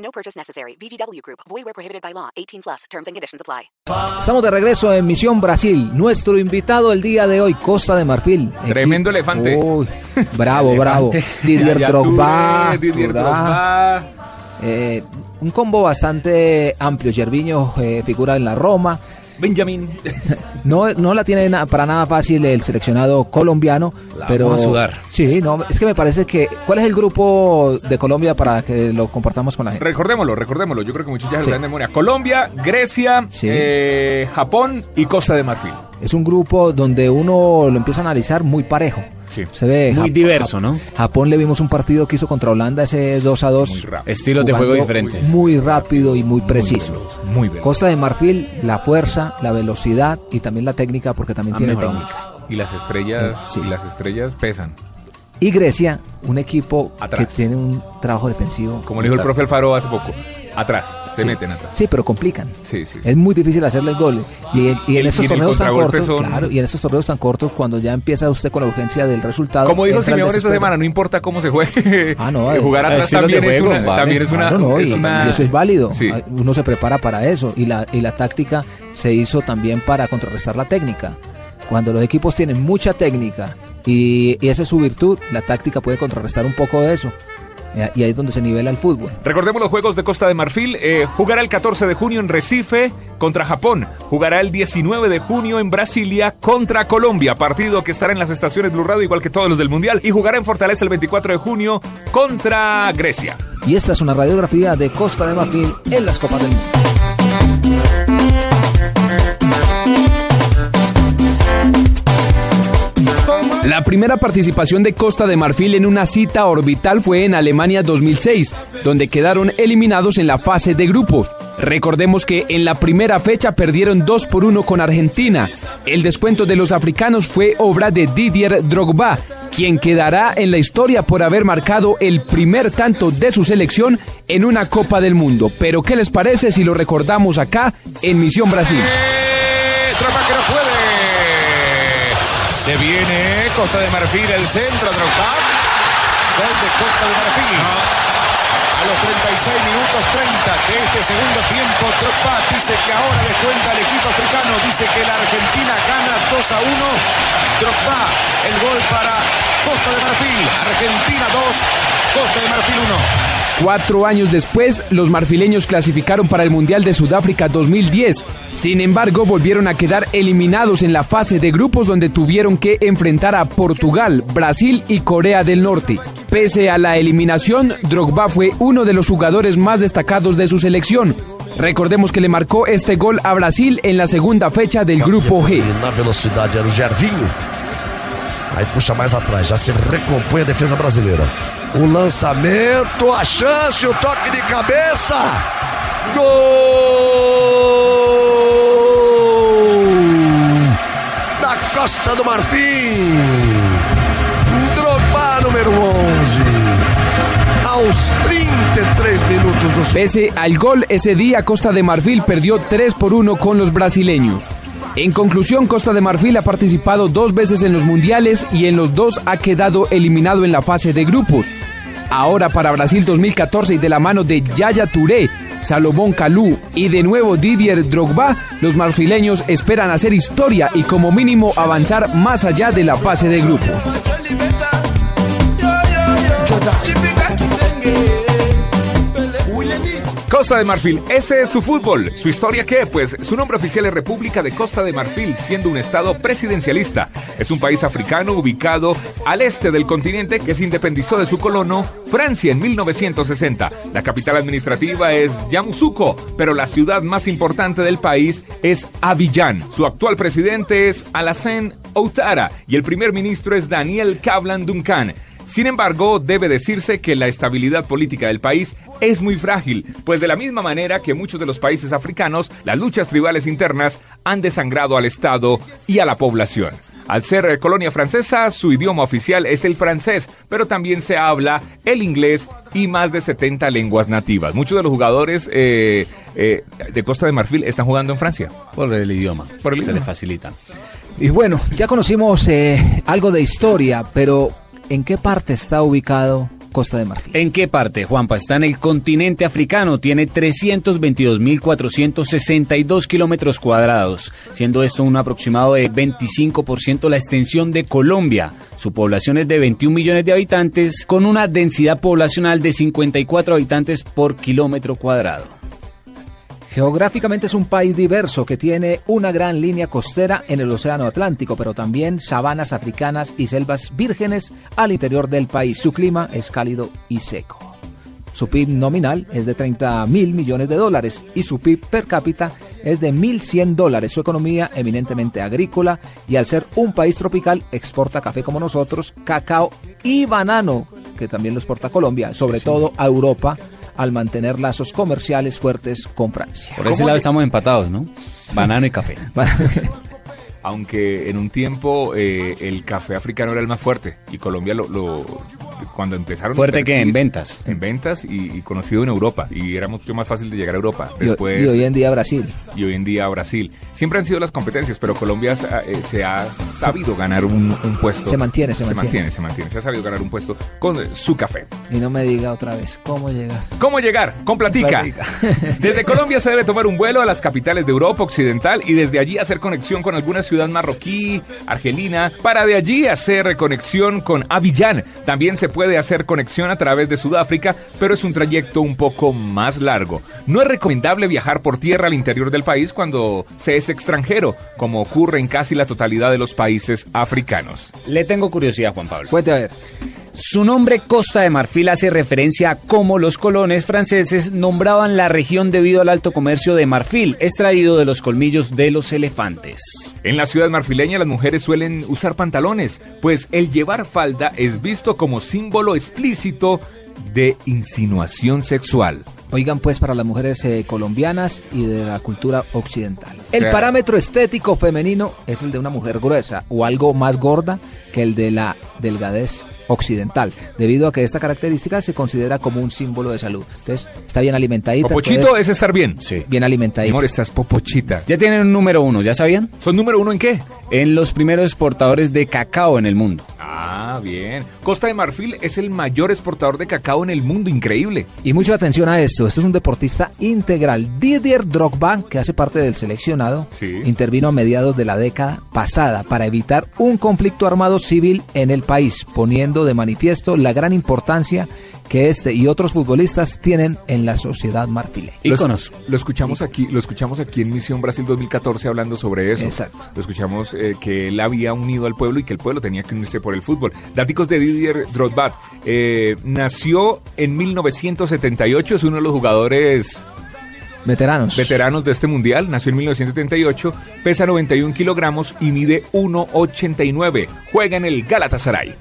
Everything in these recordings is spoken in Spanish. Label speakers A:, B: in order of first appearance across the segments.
A: No purchase necessary. VGW Group. Void where prohibited by law. 18 plus. Terms and conditions apply.
B: Estamos de regreso en Misión Brasil. Nuestro invitado el día de hoy, Costa de Marfil.
C: Tremendo elefante.
B: Uy, bravo, bravo. Didier Drogba.
C: Didier
B: Drogba.
C: Drogba.
B: Eh, un combo bastante amplio. Gerviño eh, figura en la Roma.
C: Benjamin.
B: No, no la tiene na- para nada fácil el seleccionado colombiano,
C: La
B: pero
C: vamos a sudar.
B: sí, no, es que me parece que ¿cuál es el grupo de Colombia para que lo compartamos con la gente?
C: Recordémoslo, recordémoslo. Yo creo que muchos ya lo
B: Sí.
C: de memoria. Colombia, Grecia,
B: Sí.
C: eh, Japón y Costa de Marfil.
B: Es un grupo donde uno lo empieza a analizar muy parejo.
C: Sí.
B: Se ve
D: Muy
B: Jap-
D: diverso, ¿no?
B: Japón le vimos un partido que hizo contra Holanda ese 2 a 2.
C: Muy rápido.
D: Estilos de juego diferentes.
B: Muy rápido y muy preciso.
C: Muy.
B: Costa de Marfil, la fuerza, la velocidad y también la técnica porque también
C: Ha
B: tiene técnica.
C: mucho. Y las estrellas,
B: sí.
C: y las estrellas pesan.
B: Y Grecia, un equipo
C: Atrás.
B: que tiene un trabajo defensivo.
C: Como le dijo el profe Alfaro hace poco. Atrás, se
B: Sí.
C: meten atrás.
B: Sí, pero complican.
C: Sí, sí.
B: Es muy difícil hacerles goles. Y, y en estos
C: y
B: torneos tan cortos,
C: son-
B: claro, y en estos torneos tan cortos, cuando ya empieza usted con la urgencia del resultado.
C: Como dijo
B: el
C: Simeone esta semana, no importa cómo se juegue.
B: Ah, no,
C: eh, jugar
D: eh,
C: atrás también,
D: de
C: es
D: juego,
C: una,
D: vale.
C: también es una.
B: Claro, no,
C: es
B: y,
C: una-
B: y eso es válido. Ah, Uno se prepara para eso. Y la, y la táctica se hizo también para contrarrestar la técnica. Cuando los equipos tienen mucha técnica y, y esa es su virtud, la táctica puede contrarrestar un poco de eso. Eh, Y ahí es donde se nivela el fútbol.
C: Recordemos los Juegos de Costa de Marfil. eh, jugará el 14 de junio en Recife contra Japón. Jugará el 19 de junio en Brasilia contra Colombia. Partido que estará en las estaciones Blue Radio igual que todos los del Mundial. Y jugará en Fortaleza el 24 de junio contra Grecia.
B: Y esta es una radiografía de Costa de Marfil en las Copas del Mundo.
E: La primera participación de Costa de Marfil en una cita orbital fue en Alemania 2006, donde quedaron eliminados en la fase de grupos. Recordemos que en la primera fecha perdieron 2 por 1 con Argentina. El descuento de los africanos fue obra de Didier Drogba, quien quedará en la historia por haber marcado el primer tanto de su selección en una Copa del Mundo. Pero ¿qué les parece si lo recordamos acá en Misión Brasil?
F: Puede. Se viene Costa de Marfil, el centro, Drogba. Gol de Costa de Marfil. A los 36 minutos 30 de este segundo tiempo, Drogba dice que ahora descuenta el equipo africano. Dice que la Argentina gana 2 a 1. Drogba, el gol para Costa de Marfil. Argentina 2, Costa de Marfil 1.
E: Cuatro años después, los marfileños clasificaron para el Mundial de Sudáfrica 2010. Sin embargo, volvieron a quedar eliminados en la fase de grupos donde tuvieron que enfrentar a Portugal, Brasil y Corea del Norte. Pese a la eliminación, Drogba fue uno de los jugadores más destacados de su selección. Recordemos que le marcó este gol a Brasil en la segunda fecha del Grupo G.
G: Aí puxa mais atrás, já se recompõe a defesa brasileira. O lançamento, a chance, o toque de cabeça. Gol! Da Costa do Marfim. Drogba número 11. Aos 33 minutos
E: Pese al gol ese día, Costa de Marfil perdió 3 por 1 con los brasileños. En conclusión, Costa de Marfil ha participado dos veces en los mundiales y en los dos ha quedado eliminado en la fase de grupos. Ahora para Brasil 2014 y de la mano de Yaya Touré, Salomón Kalou y de nuevo Didier Drogba, los marfileños esperan hacer historia y como mínimo avanzar más allá de la fase de grupos.
C: Costa de Marfil, ese es su fútbol. ¿Su historia qué? Pues su nombre oficial es República de Costa de Marfil, siendo un estado presidencialista. Es un país africano ubicado al este del continente que se independizó de su colono Francia en 1960. La capital administrativa es Yamoussoukro, pero la ciudad más importante del país es Abidjan. Su actual presidente es Alassane Ouattara y el primer ministro es Daniel Kablan Duncan. Sin embargo, debe decirse que la estabilidad política del país es muy frágil, pues de la misma manera que muchos de los países africanos, las luchas tribales internas han desangrado al Estado y a la población. Al ser colonia francesa, su idioma oficial es el francés, pero también se habla el inglés y más de 70 lenguas nativas. Muchos de los jugadores eh, eh, de Costa de Marfil están jugando en Francia.
D: Por el idioma.
C: Por el
D: se
C: idioma.
D: le facilita.
B: Y bueno, ya conocimos eh, algo de historia, pero ¿en qué parte está ubicado Costa de Marfil?
D: ¿En qué parte, Juanpa? Está en el continente africano, tiene 322.462 kilómetros cuadrados, siendo esto un aproximado de 25% la extensión de Colombia. Su población es de 21 millones de habitantes, con una densidad poblacional de 54 habitantes por kilómetro cuadrado.
B: Geográficamente es un país diverso que tiene una gran línea costera en el Océano Atlántico, pero también sabanas africanas y selvas vírgenes al interior del país. Su clima es cálido y seco. Su PIB nominal es de 30 mil millones de dólares y su PIB per cápita es de 1.100 dólares. Su economía eminentemente agrícola y al ser un país tropical exporta café como nosotros, cacao y banano, que también lo exporta Colombia, sobre todo a Europa al mantener lazos comerciales fuertes con Francia.
D: Por ese
C: ¿Cómo
D: lado
C: le-
D: estamos empatados, ¿no? Banano y café.
C: Aunque en un tiempo eh, el café africano era el más fuerte y Colombia lo, lo- cuando empezaron
D: Fuerte que en ventas.
C: en ventas y, y conocido en Europa y era mucho más fácil de llegar a Europa
B: Y-
C: después
B: y hoy en día Brasil.
C: y hoy en día Brasil siempre han sido las competencias pero Colombia se ha- eh, se ha sabido ganar un, un puesto
B: Se mantiene, se
C: se
B: mantiene.
C: mantiene se mantiene se ha sabido ganar un puesto con eh, su café
B: Y no me diga otra vez cómo llegar.
C: ¿Cómo llegar? Con Platica. Desde Colombia se debe tomar un vuelo a las capitales de Europa Occidental y desde allí hacer conexión con alguna ciudad marroquí, argelina, para de allí hacer conexión con Abiyán. También se puede hacer conexión a través de Sudáfrica, pero es un trayecto un poco más largo. No es recomendable viajar por tierra al interior del país cuando se es extranjero, como ocurre en casi la totalidad de los países africanos.
D: Le tengo curiosidad, Juan Pablo.
B: Cuente a ver.
D: Su nombre Costa de Marfil hace referencia a cómo los colones franceses nombraban la región debido al alto comercio de marfil, extraído de los colmillos de los elefantes.
C: En la ciudad marfileña las mujeres suelen usar pantalones, pues el llevar falda es visto como símbolo explícito de insinuación sexual.
B: Oigan pues para las mujeres eh, colombianas y de la cultura occidental. El parámetro estético femenino es el de una mujer gruesa o algo más gorda que el de la delgadez occidental, debido a que esta característica se considera como un símbolo de salud. Entonces, está bien alimentadita.
C: Popochito
B: entonces,
C: es estar bien.
D: Sí.
B: bien alimentadita.
C: amor, estás popochita.
D: Ya tienen un número uno, ¿ya sabían?
C: ¿Son número uno en qué?
D: En los primeros exportadores de cacao en el mundo.
C: Ah, bien. Costa de Marfil es el mayor exportador de cacao en el mundo, increíble.
B: Y mucha atención a esto. Esto es un deportista integral. Didier Drogba, que hace parte del seleccionado,
C: Sí.
B: intervino a mediados de la década pasada para evitar un conflicto armado civil en el país, poniendo de manifiesto la gran importancia que este y otros futbolistas tienen en la sociedad marfileña.
C: Lo-
D: Íconos.
C: Lo escuchamos aquí, lo escuchamos aquí en Misión Brasil 2014 hablando sobre eso.
B: Exacto.
C: Lo escuchamos eh, que él había unido al pueblo y que el pueblo tenía que unirse por el fútbol. Daticos de Didier Drogba. Eh, nació en 1978, es uno de los jugadores
B: Veteranos.
C: veteranos de este mundial. Nació en 1978, pesa 91 kilogramos y mide 1,89. Juega en el Galatasaray.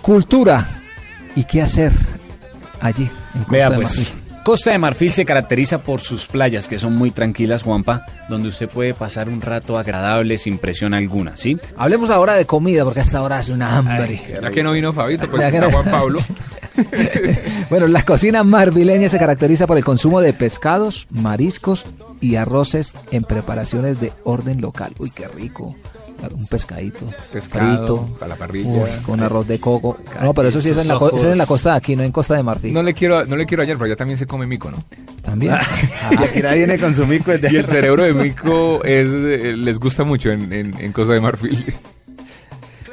B: Cultura. ¿Y qué hacer allí? En Costa
D: Vea
B: de
D: pues.
B: Marfil?
D: Costa de Marfil se caracteriza por sus playas, que son muy tranquilas, Juanpa, donde usted puede pasar un rato agradable sin presión alguna, ¿sí?
B: Hablemos ahora de comida, porque hasta ahora hace una hambre.
C: Ya que no vino Fabito, pues está
B: no-
C: Juan Pablo.
B: Bueno, la cocina marfileña se caracteriza por el consumo de pescados, mariscos y arroces en preparaciones de orden local. Uy, qué rico. Un pescadito,
C: Pescado,
B: frito,
C: a la parrilla.
B: con arroz de coco. No, pero eso sí es en, la, co- eso es en la costa de aquí, no en Costa de Marfil.
C: No le quiero, no le quiero añadir, pero ya también se come mico, ¿no?
B: También.
D: Aquí nadie viene con su mico
C: Y el cerebro de mico es, eh, les gusta mucho en, en, en Costa de Marfil.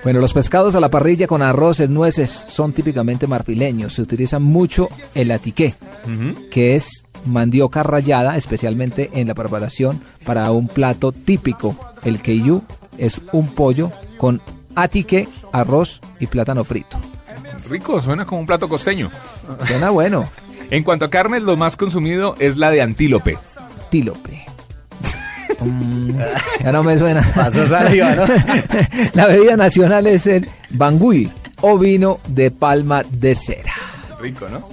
B: Bueno, los pescados a la parrilla con arroz y nueces son típicamente marfileños. Se utiliza mucho el atiqué, que es mandioca rallada, especialmente en la preparación para un plato típico. El keiyu es un pollo con atiqué, arroz y plátano frito.
C: Rico, suena como un plato costeño.
B: Suena bueno.
C: En cuanto a carnes, lo más consumido es la de antílope.
B: Tílope. Mm, ya no me suena.
D: Pasó saliva, ¿no?
B: La bebida nacional es el bangui o vino de palma de cera.
C: Rico, ¿no?